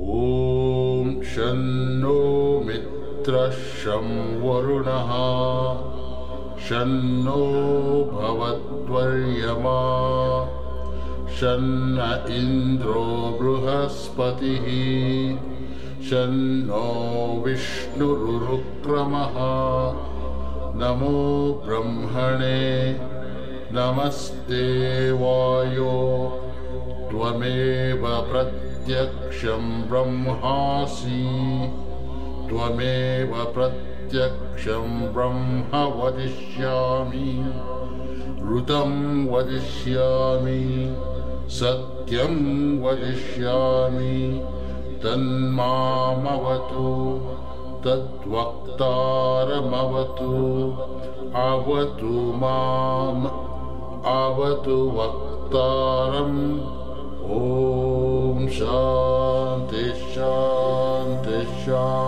ॐ शन्नो मित्रः शं वरुणः शन्नो भवद्वर्यमा। शन्न इन्द्रो बृहस्पतिः। शन्नो विष्णुरुरुक्रमः नमो ब्रह्मणे नमस्ते वायो। त्वमेव प्रत्यक्षं ब्रह्मासि। त्वमेव प्रत्यक्षं ब्रह्म वदिष्यामि। ऋतं वदिष्यामि सत्यं वदिष्यामि। तन्मामवतु तद्वक्तारमवतु। अवतु माम् अवतु वक्तारम्। ॐ शान्ति शान्ति शान्तिः